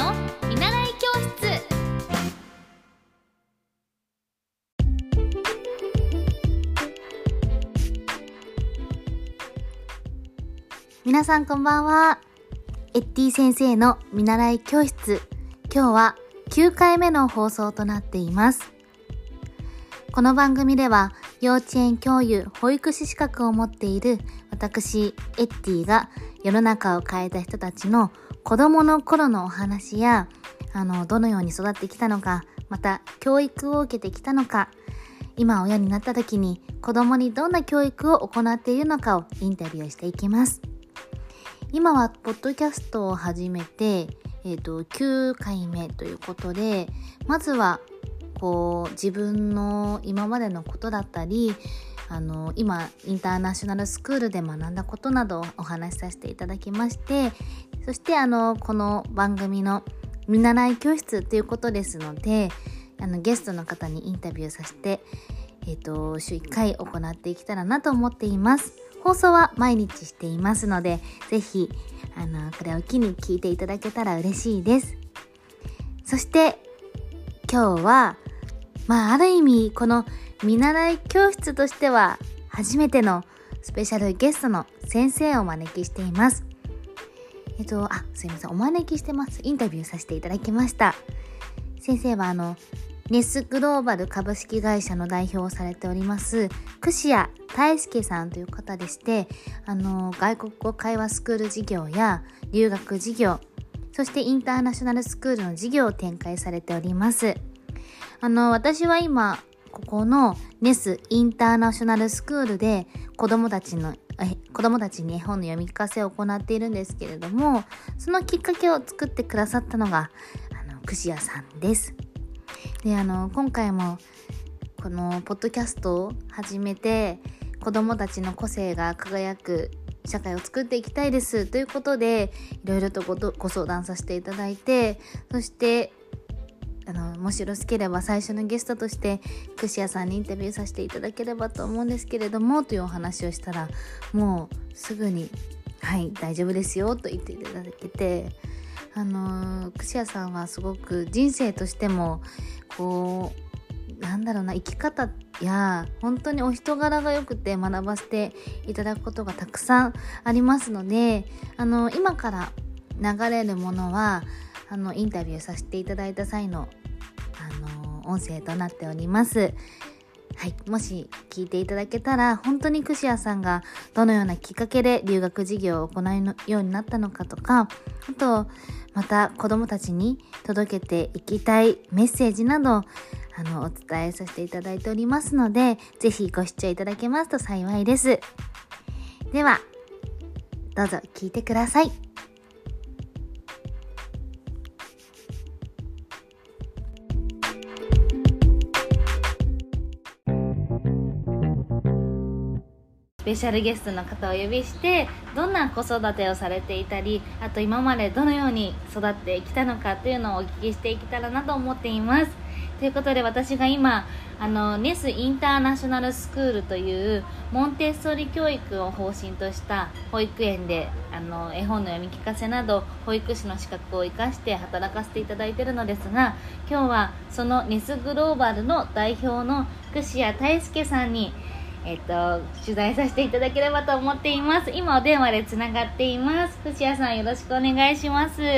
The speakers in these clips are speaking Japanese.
の見習い教室皆さんこんばんは。エッティ先生の見習い教室。今日は9回目の放送となっています。この番組では幼稚園教諭保育士資格を持っている私、エッティが世の中を変えた人たちの子供の頃のお話や、あの、どのように育ってきたのか、また教育を受けてきたのか、今親になった時に子供にどんな教育を行っているのかをインタビューしていきます。今はポッドキャストを始めて、えっ、と、9回目ということで、まずは、こう、自分の今までのことだったり、あの、今、インターナショナルスクールで学んだことなどをお話しさせていただきまして、そして、あの、この番組の見習い教室ということですので、あの、ゲストの方にインタビューさせて、えっ、と、週1回行っていけたらなと思っています。放送は毎日していますので、ぜひ、あの、これを機に聞いていただけたら嬉しいです。そして、今日は、まあ、ある意味、この見習い教室としては、初めてのスペシャルゲストの先生をお招きしています。えっと、あ、すいません、お招きしてます。インタビューさせていただきました。先生は、あの、ネスグローバル株式会社の代表をされております、串谷大輔さんという方でして、あの、外国語会話スクール事業や留学事業、そしてインターナショナルスクールの事業を展開されております。あの、私は今、ここのネスインターナショナルスクールで子供たちの子供たちに絵本の読み聞かせを行っているんですけれども、そのきっかけを作ってくださったのが、あの、串谷さんです。であの今回もこのポッドキャストを始めて子どもたちの個性が輝く社会を作っていきたいですということでいろいろとごご相談させていただいてそしてあのもしよろしければ最初のゲストとして串谷さんにインタビューさせていただければと思うんですけれどもというお話をしたらもうすぐに「はい大丈夫ですよ」と言っていただけてあの串谷さんはすごく人生としてもこうなんだろうな生き方や本当にお人柄が良くて学ばせていただくことがたくさんありますのであの今から流れるものはあのインタビューさせていただいた際のあの音声となっております。はい、もし聞いていただけたら本当に串谷さんがどのようなきっかけで留学事業を行うようになったのかとかあとまた子どもたちに届けていきたいメッセージなどあのお伝えさせていただいておりますのでぜひご視聴いただけますと幸いですではどうぞ聞いてくださいペシャルゲストの方をお呼びしてどんな子育てをされていたりあと今までどのように育ってきたのかというのをお聞きしていけたらなと思っています。ということで私が今あのネスインターナショナルスクールというモンテッソリ教育を方針とした保育園であの絵本の読み聞かせなど保育士の資格を生かして働かせていただいているのですが今日はそのネスグローバルの代表の串谷大輔さんにえっと、取材させていただければと思っています。今お電話でつながっています。串谷さんよろしくお願いします。よ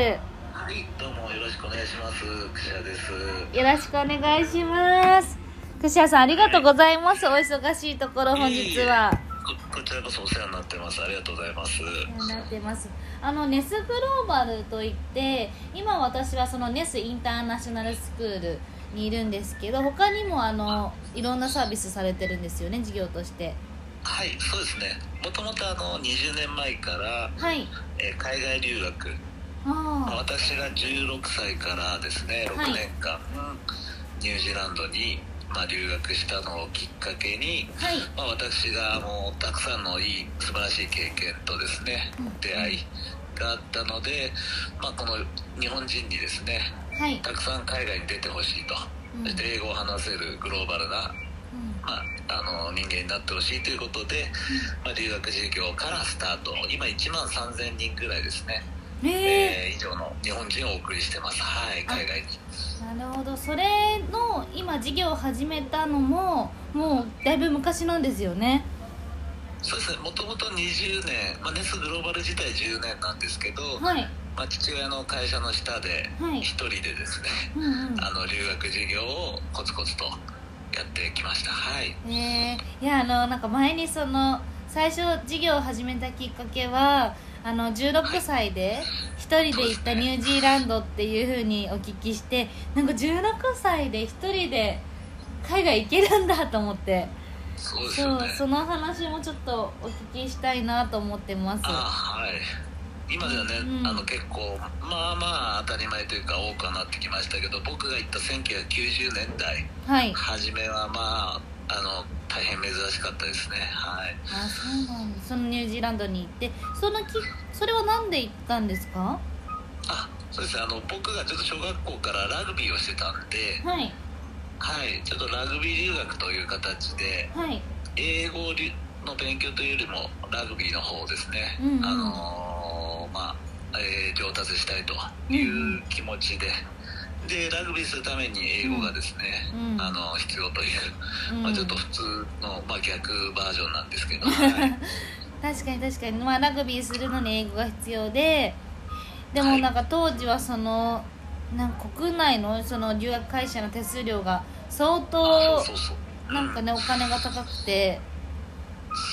はい、どうもよろしくお願いします。串谷です。ろしくお願いします。串谷さんありがとうございます。お忙しいところ本日は。ここちらこそお世話になってます。ありがとうございます。なってますあのネスグローバルといって今私はそのネスインターナショナルスクールにいるんですけど他にもあのいろんなサービスされてるんですよね事業として。はい、そうですね。もともとあの20年前から、はい。えー海外留学、まああ私が16歳からですね、6はい。年間、ニュージーランドにまあ留学したのをきっかけに。あはい。まあ、私がもうたくさんのいい素晴らしい経験とですねうん。出会いがあったので、まあ、この日本人にですねはい、たくさん海外に出てほしいと、うん。そして英語を話せるグローバルな、まあ、あの人間になってほしいということで、まあ、留学授業からスタート。今1万3000人ぐらいですね。ええー以上の日本人をお送りしてます。はい海外。にー、なるほど。それの今事業を始めたのももうだいぶ昔なんですよね。そうですね。もともと20年、まあ、ネスグローバル自体10年なんですけど、はいまあ、父親の会社の下ではい。一人でですね、うんうん。あの留学事業をコツコツとやってきました。はい。えー、いやあのなんか前にその最初事業を始めたきっかけはあの16歳で一人で行ったニュージーランドっていうふうにお聞きしてなんか16歳で一人で海外行けるんだと思って。そうですそうよね。その話もちょっとお聞きしたいなと思ってます。あはい今ではね、うん。あの結構まあまあ当たり前というか多くはなってきましたけど僕が行った1990年代はい。初めはまああの大変珍しかったですね。はい。あそうなんそのニュージーランドに行ってそのきそれは何で行ったんですか？あそうですね。あの僕がちょっと小学校からラグビーをしてたんではい。はい。ちょっとラグビー留学という形ではい。英語の勉強というよりもラグビーの方ですね、うんうん。あのえー上達したいという気持ちで、でラグビーするために英語がですね、うん。あの必要という、うん。まあ、ちょっと普通の、まあ、逆バージョンなんですけど、はい。確かに確かに、まあ、ラグビーするのに英語が必要でではい。もなんか当時はそのなんか国内のその留学会社の手数料が相あ当なんかねお金が高くて。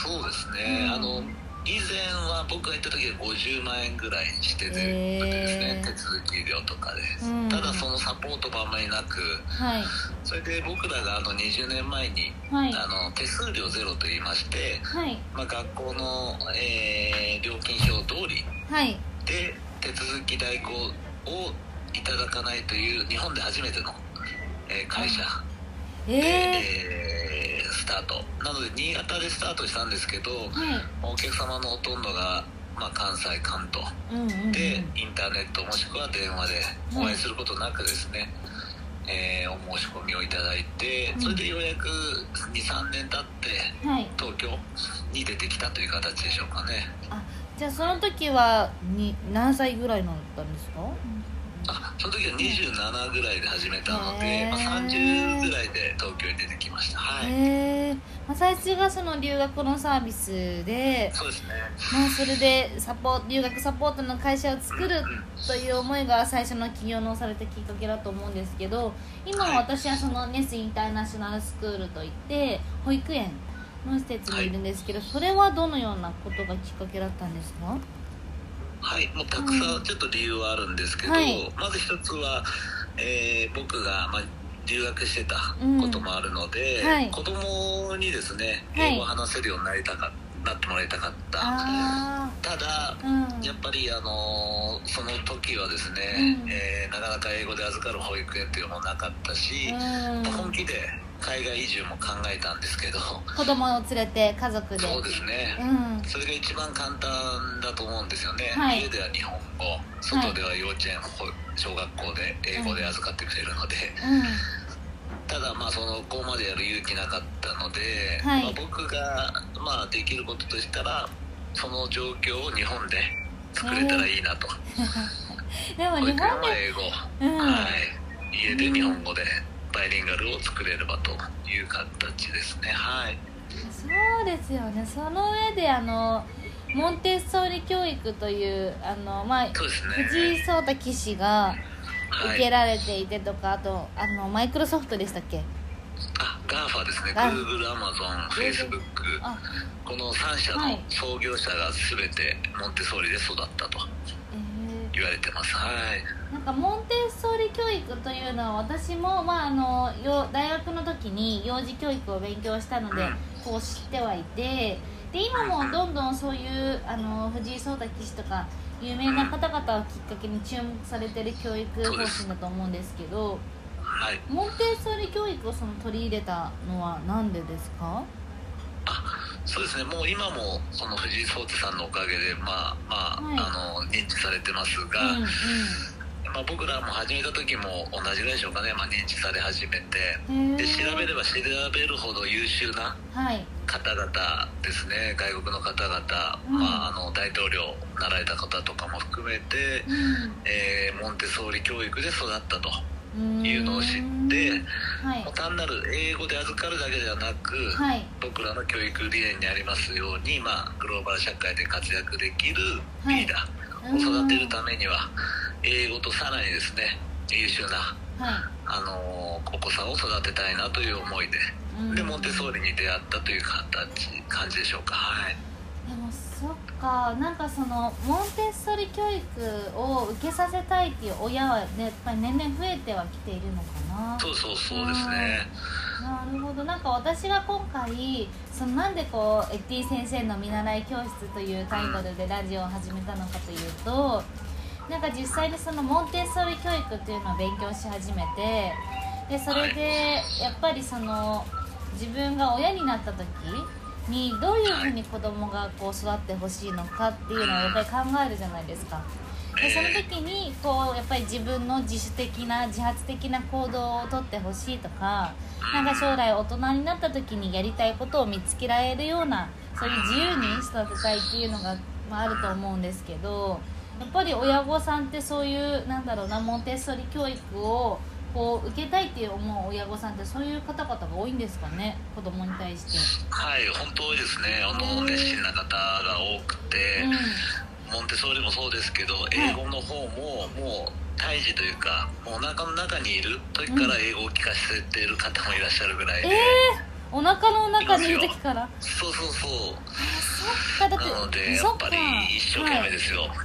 そうですね、うん。あの以前は僕が行った時は50万円ぐらいしててですね、へー。手続き料とかで、うん。ただそのサポートもあんまりなくはい。それで僕らがあの20年前に、はい。あの手数料ゼロと言いまして、はい。まあ、学校の、えー料金表通りはい。で手続き代行をいただかないという日本で初めての、えー会社で、ええー。スタート。なので新潟でスタートしたんですけど、ー、はい。お客様のほとんどが、まあ、関西関東。うんうんうん。で、インターネットもしくは電話でお会いすることなくですね、えーお申し込みをいただいてうん。それでようやく23年経ってはい。東京に出てきたという形でしょうかね。あじゃあその時はに何歳ぐらいだったんですか？あその時は27ぐらいで始めたので、まあ、30ぐらいで東京に出てきました。はい、へえ、まあ、最初がその留学のサービスでそうですね。まあそれでサポ留学サポートの会社を作るという思いが最初の起業のされたきっかけだと思うんですけど今は私はそのネスインターナショナルスクールといって保育園の施設にいるんですけど、それはどのようなことがきっかけだったんですか？はいもうたくさんちょっと理由はあるんですけど、はい。まず一つは、えー僕が、まあ、留学してたこともあるので、うん。はい。子供にですねはい。英語を話せるようになりたかなってもらいたかった、あただあうん。やっぱりあのーその時はですね、うん。えーなかなか英語で預かる保育園っていうのもなかったし、うん。本気で海外移住も考えたんですけど。子供を連れて家族で。そうですね、うん。それが一番簡単だと思うんですよね、はい。家では日本語外では幼稚園、ほ小学校で英語で預かってくれるので、ただまあそのこまでやる勇気なかったので、はい。まあ、僕がまあできることとしたらその状況を日本で作れたらいいなと、うん、でも日本英語、うん。はい、家で日本語でバイリンガルを作れればという形ですね。はい。そうですよね。その上であのモンテッソーリ教育というあの、まあ、ね。藤井聡太棋士がはい。受けられていてとか、あとあのマイクロソフトでしたっけ？あ GAFA ですね。ガ Google、Amazon、Facebook あこの3社のはい。創業者が全てモンテッソーリで育ったと。え言われてます。はい。ーなんかモンテッソーリ教育というのは私も、まあ、あのよ大学の時に幼児教育を勉強したのでうん。こう知ってはいてで今もどんどんそういうあの藤井聡太棋士とか有名な方々をきっかけに注目されてる教育方針だと思うんですけどはい。モンテッソーリ教育をその取り入れたのは何でですか？そうですね。もう今もその藤井聡太さんのおかげでまあまあ、はい。あの認知されてますが、うんうん。まあ、僕らも始めた時も同じぐらいでしょうかね、まあ、認知され始めて。で調べれば調べるほど優秀な方々ですね、はい、外国の方々、うん、まあ、あの大統領なられた方とかも含めて、うん、えー、モンテソーリ教育で育ったと。いうのを知って、はい、単なる英語で預かるだけではなく、はい、僕らの教育理念にありますように、まあ、グローバル社会で活躍できるリーダーを育てるためには、英語とさらにですね優秀な、はい、あのお子さんを育てたいなという思いで、でモンテソーリに出会ったという形感じでしょうか。はいかなんかそのモンテッソリ教育を受けさせたいっていう親は、ね、やっぱり年々増えてはきているのかな。そうそうそうですね。なるほど。なんか私が今回そのなんでこうエッティ先生の見習い教室というタイトルでラジオを始めたのかというと、うんなんか実際にそのモンテッソーリ教育っていうのを勉強し始めてでそれでやっぱりその自分が親になった時にどういうふうに子供がこう育ってほしいのかっていうのをやっぱり考えるじゃないですか。でその時にこうやっぱり自分の自主的な自発的な行動をとってほしいとかなんか将来大人になった時にやりたいことを見つけられるようなそういう自由に育てたいっていうのが、まあ、あると思うんですけどやっぱり親御さんってそういうなんだろうなモンテッソリ教育をこう受けたいって思う親御さんってそういう方々が多いんですかね？子供に対して。はい本当多いですね。あの熱心な方が多くて、うん、モンテッソーリもそうですけど英語の方ももう胎児というかもうお腹の中にいる時から英語を聞かせている方もいらっしゃるぐらいで、えー、お腹の中にいる時から？そうそうそう。そっか。だってなのでやっぱり一生懸命ですよ、はい。は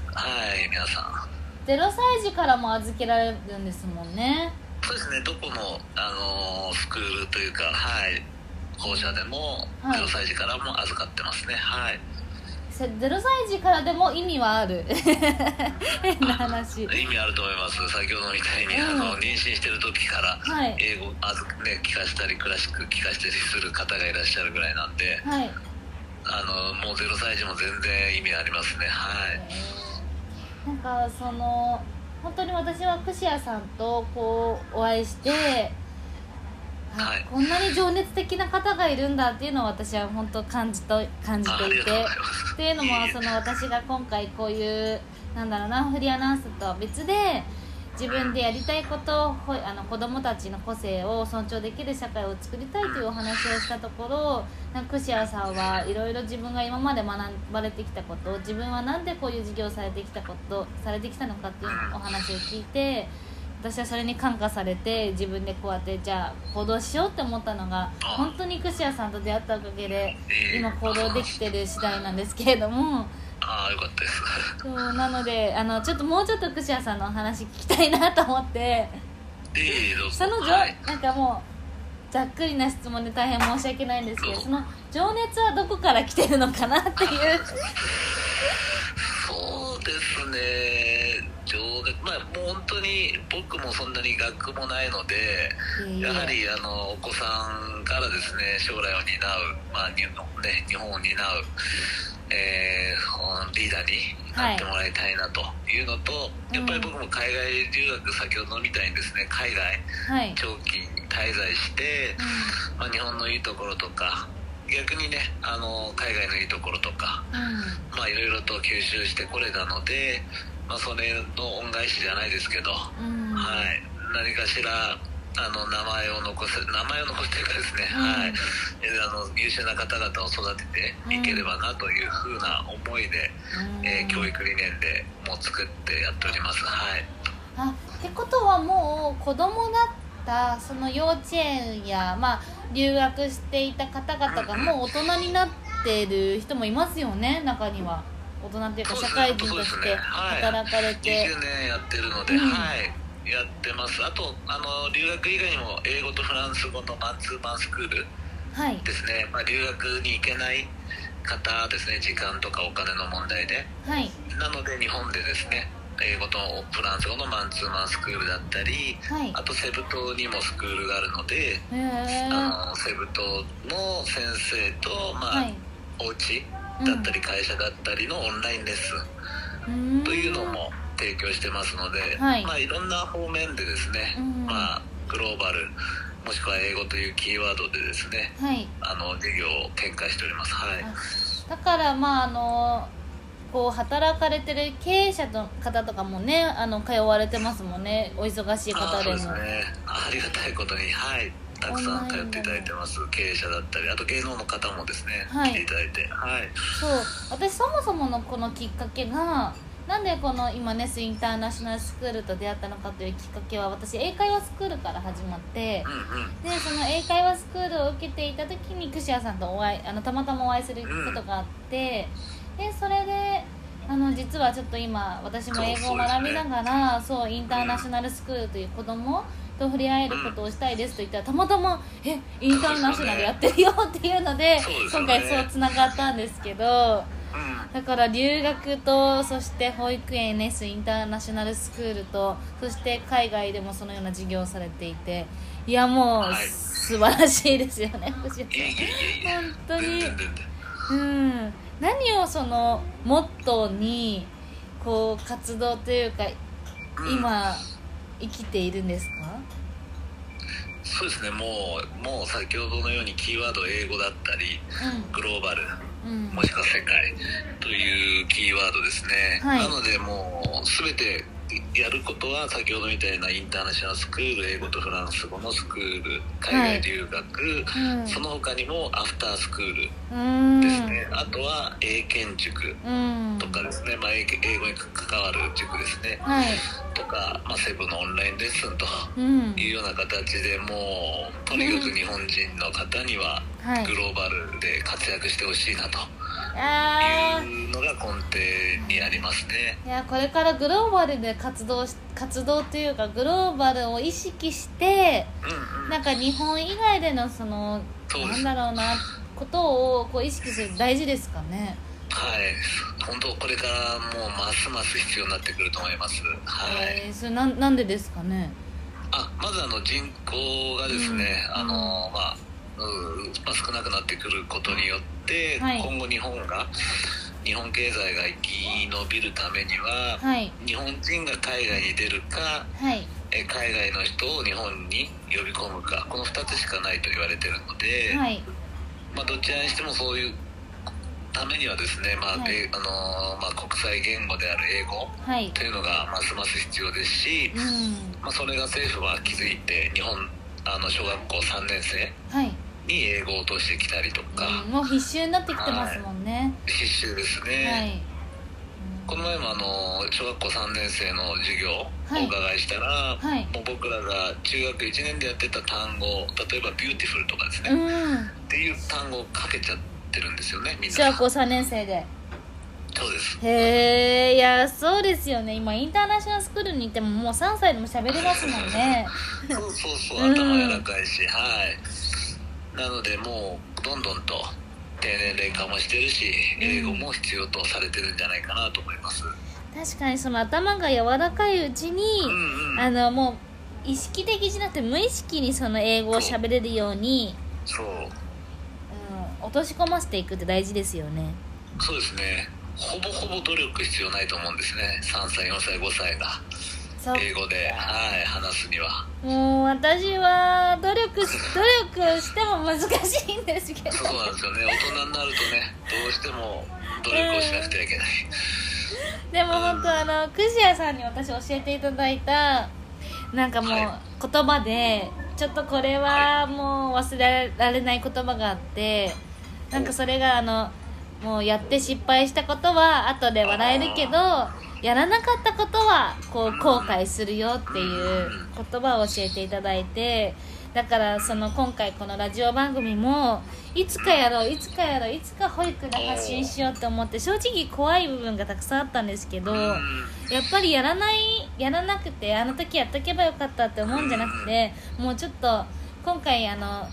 い皆さん。0歳児からも預けられるんですもんねそうですね。どこの、あのー、スクールというかはい。校舎でも0歳児からも預かってますね。はい。0歳児からでも意味はある。変な話。意味あると思います。先ほどみたいに、うん、あの妊娠してる時から英語、あずね、聞かせたりクラシック聞かせたりする方がいらっしゃるぐらいなんで、はい、あのもう0歳児も全然意味ありますね。はい。なんかその本当に私は串屋さんとこうお会いして、はい、こんなに情熱的な方がいるんだっていうのを私は本当感じと感じていて。っていうのもその私が今回こういうなんだろうなフリーアナウンスとは別で自分でやりたいことをあの子どもたちの個性を尊重できる社会を作りたいというお話をしたところなんか串谷さんはいろいろ自分が今まで学ばれてきたこと自分は何でこういう授業をされてきたことされてきたのかっていうお話を聞いて私はそれに感化されて自分でこうやってじゃあ行動しようって思ったのが本当に串谷さんと出会ったおかげで今行動できてる次第なんですけれども。ああよかったです。そうなのであのちょっともうちょっと串谷さんのお話聞きたいなと思って。ええどうぞ。その、はい、なんかもうざっくりな質問で大変申し訳ないんですけどその情熱はどこから来てるのかなっていう。そうですね。情熱まあもう本当に僕もそんなに学もないのでやはりあのお子さんからですね将来を担う、まあ日本ね、日本を担うえー、リーダーになってもらいたいなというのと、はい、やっぱり僕も海外留学先ほどみたいにですね。海外、長期滞在して、うん、まあ、日本のいいところとか逆にねあの海外のいいところとか、うん、まあいろいろと吸収してこれたので、まあ、それの恩返しじゃないですけど、うん、はい。何かしらあの名前を残す名前を残すというかですね、うん、はい。あの優秀な方々を育てていければなというふうな思いで、うん、えー、教育理念でもう作ってやっております。はい。あってことはもう子供だったその幼稚園や、まあ、留学していた方々がもう大人になってる人もいますよね中には。大人っていうか社会人として働かれて、ねはい、20年やってるので、うん、はいやってます。あとあの留学以外にも英語とフランス語のマンツーマンスクールですね、はい、まあ、留学に行けない方ですね。時間とかお金の問題で、はい、なので日本でですね英語とフランス語のマンツーマンスクールだったり、はい、あとセブ島にもスクールがあるのであのセブ島の先生と、まあはい、お家だったり会社だったりのオンラインレッスンというのも提供してますので、はい。まあ、いろんな方面でですね、うん。まあ、グローバルもしくは英語というキーワードでですねはい。あの事業を展開しております。はい。だからまああのこう働かれてる経営者の方とかもねあの通われてますもんね。お忙しいあ方でも。そうですね。ありがたいことにはい。たくさん通っていただいてます。経営者だったりあと芸能の方もですね、はい。来ていただいてはい。そう。私そもそものこのきっかけがなんでこの今ネスインターナショナルスクールと出会ったのかというきっかけは私英会話スクールから始まってでその英会話スクールを受けていた時にクシアさんとお会いあのたまたまお会いすることがあって、でそれであの実はちょっと今私も英語を学びながらそう,、インターナショナルスクールという子供と触れ合えることをしたいですと言ったらたまたま「えインターナショナルやってるよ」っていうので今回そうつながったんですけどうんだから留学とそして保育園 NS インターナショナルスクールとそして海外でもそのような授業をされていていやもうはい。素晴らしいですよね藤いえいえいえいえ。本当に。うん。何をそのモットーにこう活動というかうん。今生きているんですか？そうですね。もうもう先ほどのようにキーワード英語だったりグローバルもしくは世界というキーワードですね、はい。なのでもう全てやることは先ほどみたいなインターナショナルスクール英語とフランス語のスクール海外留学、うんその他にもアフタースクールうん。ですね、あとは英検塾うんとかですね、まあ、英英語に関わる塾ですね。はい。とか、まあ、セブンのオンラインレッスンとうん。いうような形でもうとにかく日本人の方にははい。グローバルで活躍してほしいなというのが根底にありますね。いやこれからグローバルで活動し活動というかグローバルを意識してうんうん、なんか日本以外でのそのなんだろうなことをこう意識する大事ですかね。はい、本当これからもうますます必要になってくると思います。はい。えーそれなんなんでですかね。あ、まずあの人口がですね、うん。あのまあ、うんまあ少なくなってくることによって、はい。今後日本が日本経済が生き延びるためには、はい。日本人が海外に出るか、はい。え海外の人を日本に呼び込むか、この2つしかないと言われてるので。はい。まあ、どちらにしてもそういうためにはですね、まあはい。えあのーまあ、国際言語である英語はい。というのがますます必要ですし、うん。まあ、それが政府は気づいて日本あの小学校3年生はい、に英語を落としてきたりとか、うん、もう必修になってきてますもんね。必修ですね、はい、この前もあの小学校3年生の授業お伺いしたら、はい。もう僕らが中学1年でやってた単語例えば「beautiful」とかですね、うん。っていう単語を書けちゃってるんですよねみんな。小学校3年生で。そうです。へえいやそうですよね。今インターナショナルスクールに行ってももう3歳でも喋れますもんね。そうそうそううん頭柔らかいし、はいなのでもうどんどんと低年齢化もしてるしうん。英語も必要とされてるんじゃないかなと思います。確かにその頭が柔らかいうちに、うんうん。あのもう意識的じゃなくて無意識にその英語を喋れるように、そう。うん、落とし込ませていくって大事ですよね。そうですね。ほぼほぼ努力必要ないと思うんですね。3歳4歳5歳が英語で、はい、話すには。もう私は努力し努力しても難しいんですけど。そうなんですよね。大人になるとねどうしても努力をしなくてはいけない、でも本当あのクジアさんに私教えていただいたなんかもうは言葉でちょっとこれはもう忘れられない言葉があってなんかそれがあのもうやって失敗したことは後で笑えるけどやらなかったことはこう後悔するよっていう言葉を教えていただいてだからその今回このラジオ番組もいつかやろういつかやろういつか保育で発信しようって思って正直怖い部分がたくさんあったんですけどやっぱりやらないやらなくてあの時やっとけばよかったって思うんじゃなくてもうちょっと今回あの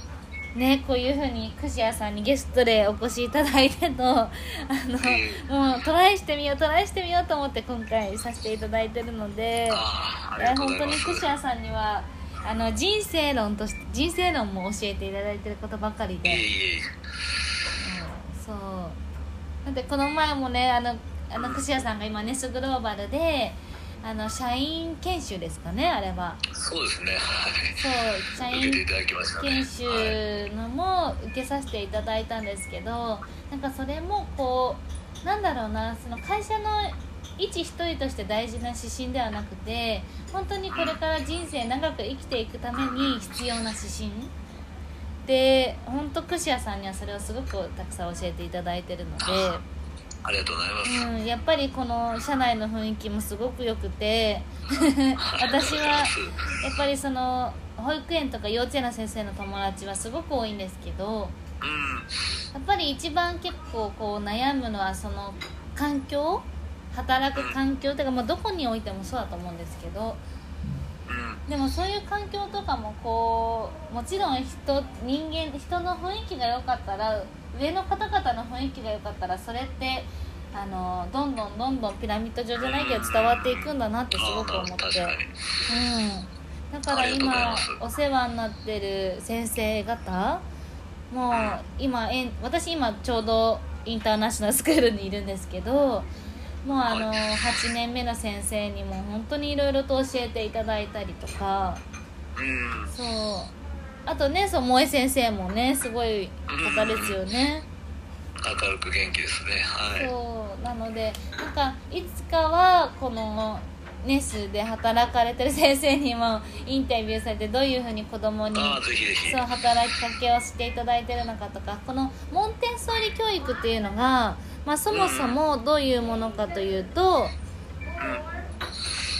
ねこういうふうにクシアさんにゲストでお越しいただいてとあのもうトライしてみようトライしてみようと思って今回させていただいてるので本当にざいます。クシアさんにはあの人生論として人生論も教えていただいてることばかりで、うんそう。だってこの前もねあのあのクシアさんが今ネスグローバルであの社員研修ですかねあれは。そうですね。はい。そう社員研はい修のも受けさせていただいたんですけどなんかそれもこうなんだろうなその会社の一一人として大事な指針ではなくて本当にこれから人生長く生きていくために必要な指針。で本当串谷さんにはそれをすごくたくさん教えていただいてるので。ありがとうございます、うん、やっぱりこの社内の雰囲気もすごく良くて 私はやっぱりその保育園とか幼稚園の先生の友達はすごく多いんですけどうん。やっぱり一番結構こう悩むのはその環境働く環境というか、まあ、どこにおいてもそうだと思うんですけどうんでもそういう環境とかもこうもちろん人人間人の雰囲気が良かったら上の方々の雰囲気が良かったらそれってあのどんどんどんどんピラミッド状じゃないけど伝わっていくんだなってすごく思って。うん、だから今お世話になってる先生方もう今私今ちょうどインターナショナルスクールにいるんですけどもうあのはい。8年目の先生にも本当にいろいろと教えていただいたりとか。うん。そう。あとねそう萌え先生もねすごい方ですよね。明るく元気ですね。はい。そう。なのでなんかいつかはこのネスで働かれてる先生にもインタビューされてどういうふうに子供にそう働きかけをしていただいてるのかとかこのモンテッソーリ教育っていうのが、まあ、そもそもどういうものかというと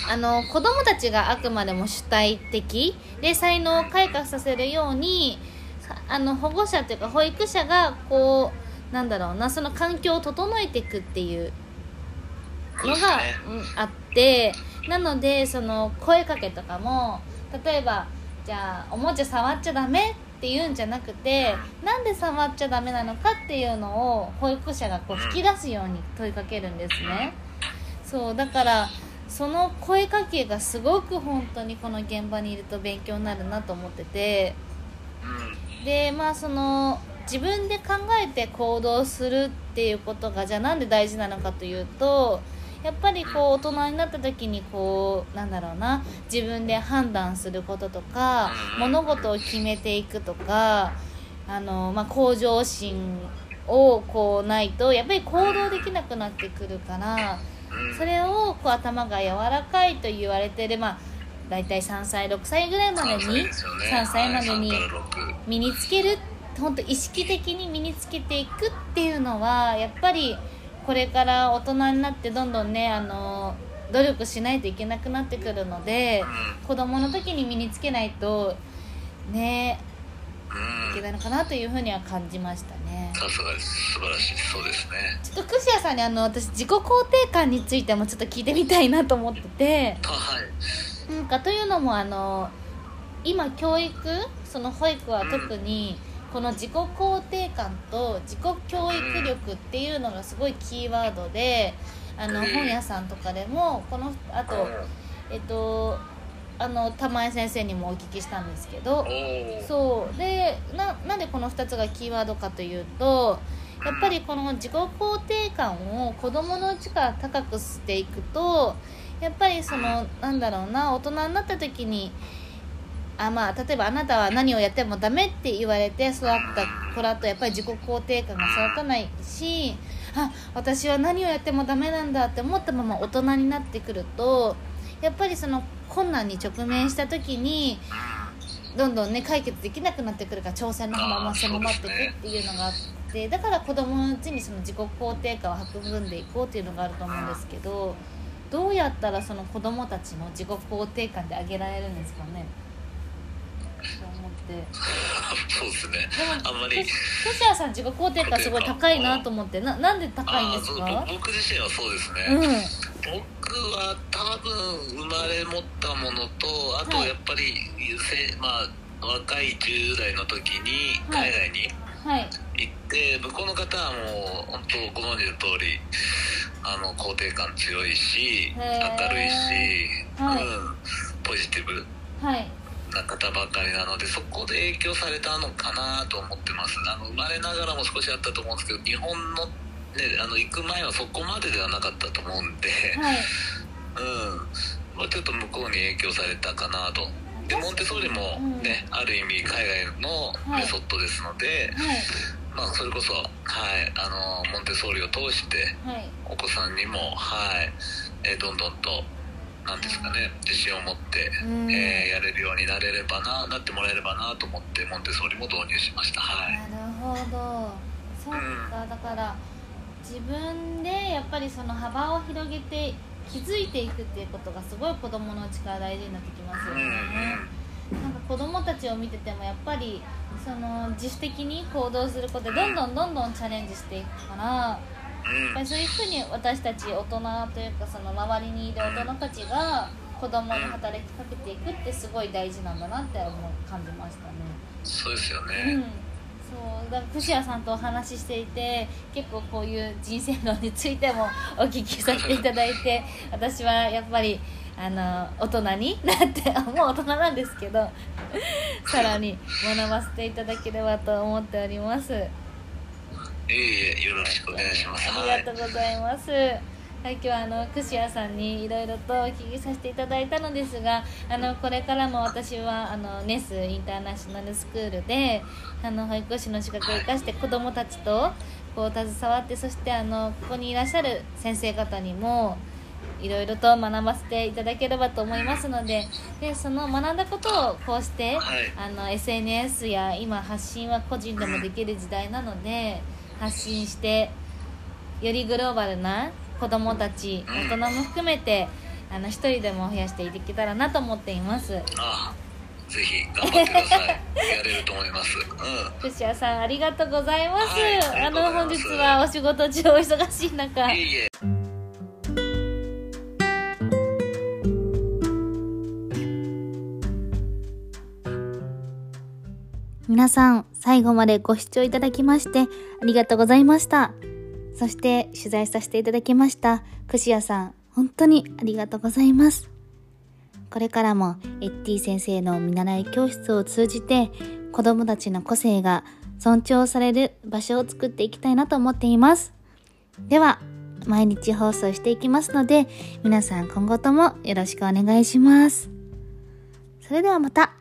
あの子供たちがあくまでも主体的で才能を開花させるようにさあの保護者というか保育者がこうなんだろうなその環境を整えていくっていうのが、あってなのでその声かけとかも例えばじゃあおもちゃ触っちゃダメって言うんじゃなくてなんで触っちゃダメなのかっていうのを保育者がこう引き出すように問いかけるんですね。そうだからその声かけがすごく本当にこの現場にいると勉強になるなと思ってて。でまあその自分で考えて行動するっていうことがじゃあなんで大事なのかというとやっぱりこう大人になった時にこうなんだろうな自分で判断することとか物事を決めていくとかあの、まあ、向上心をこうないとやっぱり行動できなくなってくるからうん。それをこう頭が柔らかいと言われてるまあ大体3歳6歳ぐらいまで3歳にですよね。3歳までにはい3から6身につける本当意識的に身につけていくっていうのはやっぱりこれから大人になってどんどんねあの努力しないといけなくなってくるのでう子供の時に身につけないとねんうん。いけないのかなというふうには感じましたね。さすがです。素晴らしいそうですね。ちょっと串谷さんにあの私自己肯定感についてもちょっと聞いてみたいなと思ってて。あはい。なんかというのもあの今教育その保育は特にこの自己肯定感と自己教育力っていうのがすごいキーワードであのうん。本屋さんとかでもこのあとえっとあの玉江先生にもお聞きしたんですけどそう。でななんでこの2つがキーワードかというとやっぱりこの自己肯定感を子供のうちから高くしていくとやっぱりそのなんだろうな大人になった時にあまあ例えばあなたは何をやってもダメって言われて育った子だとやっぱり自己肯定感が育たないしあ私は何をやってもダメなんだって思ったまま大人になってくるとやっぱりその困難に直面した時にどんどんね解決できなくなってくるから挑戦のまま狭まっていくっていうのがあってだから子供のうちにその自己肯定感を育んでいこうっていうのがあると思うんですけどどうやったらその子供たちの自己肯定感で上げられるんですかね？思って。そうですね。あんまり。トシヤさん自己肯定感すごい高いなと思ってななんで高いんですか？僕自身はそうですね、うん。僕は多分生まれ持ったものとあとはい。やっぱり、せまあ若い10代の時にはい。海外にはい。行って、向こうの方はもう本当ご存知の通りあの肯定感強いし明るいし、はい。うん、ポジティブ。はいな方ばかりなのでそこで影響されたのかなと思ってます。あの生まれながらも少しあったと思うんですけど日本の,、ね、あの行く前はそこまでではなかったと思うんで、はい。まあ、ちょっと向こうに影響されたかなと。でモンテソーリもね、ある意味海外のメソッドですので、はい。まあ、それこそ、はい、あのモンテソーリを通してはい。お子さんにも、はいえーどんどんとなんですかね自信を持って、うん。えーやれるようになれればななってもらえればなと思ってモンテソーリも導入しました。はい。なるほど。そうか、だから自分でやっぱりその幅を広げて気づいていくっていうことがすごい子供のうちから大事になってきますよね、うんうん。なんか子供たちを見ててもやっぱりその自主的に行動することでどんどんどんどんチャレンジしていくからやっぱりそういうふうに私たち大人というかその周りにいる大人たちが子供に働きかけていくってすごい大事なんだなって思う感じましたね。そうですようん。ね、、そう。だから串谷さんとお話ししていて結構こういう人生論についてもお聞きさせていただいて 私はやっぱりあの大人になってもう大人なんですけどさらに学ばせていただければと思っております。いえいえよろしくお願いします。あはい。りがとうございます。はい、今日はあの串谷さんにいろいろとお聞きさせていただいたのですがあのこれからも私はあのネスインターナショナルスクールであの保育士の資格を生かして子どもたちとこう携わってそしてあのここにいらっしゃる先生方にもいろいろと学ばせていただければと思いますのででその学んだことをこうして、はい。あの SNS や今発信は個人でもできる時代なので発信してよりグローバルな子どもたち大人も含めてあの一人でも増やしていけたらなと思っています。あぜひ頑張ってください。やれると思います。う串谷さんありがとうございます、はいあありがとうございます。の本日はお仕事中お忙しい中。んいえいえ。皆さん最後までご視聴いただきましてありがとうございました。そして取材させていただきました串谷さん本当にありがとうございます。これからもエッティ先生の見習い教室を通じて子供たちの個性が尊重される場所を作っていきたいなと思っています。では毎日放送していきますので皆さん今後ともよろしくお願いします。それではまた。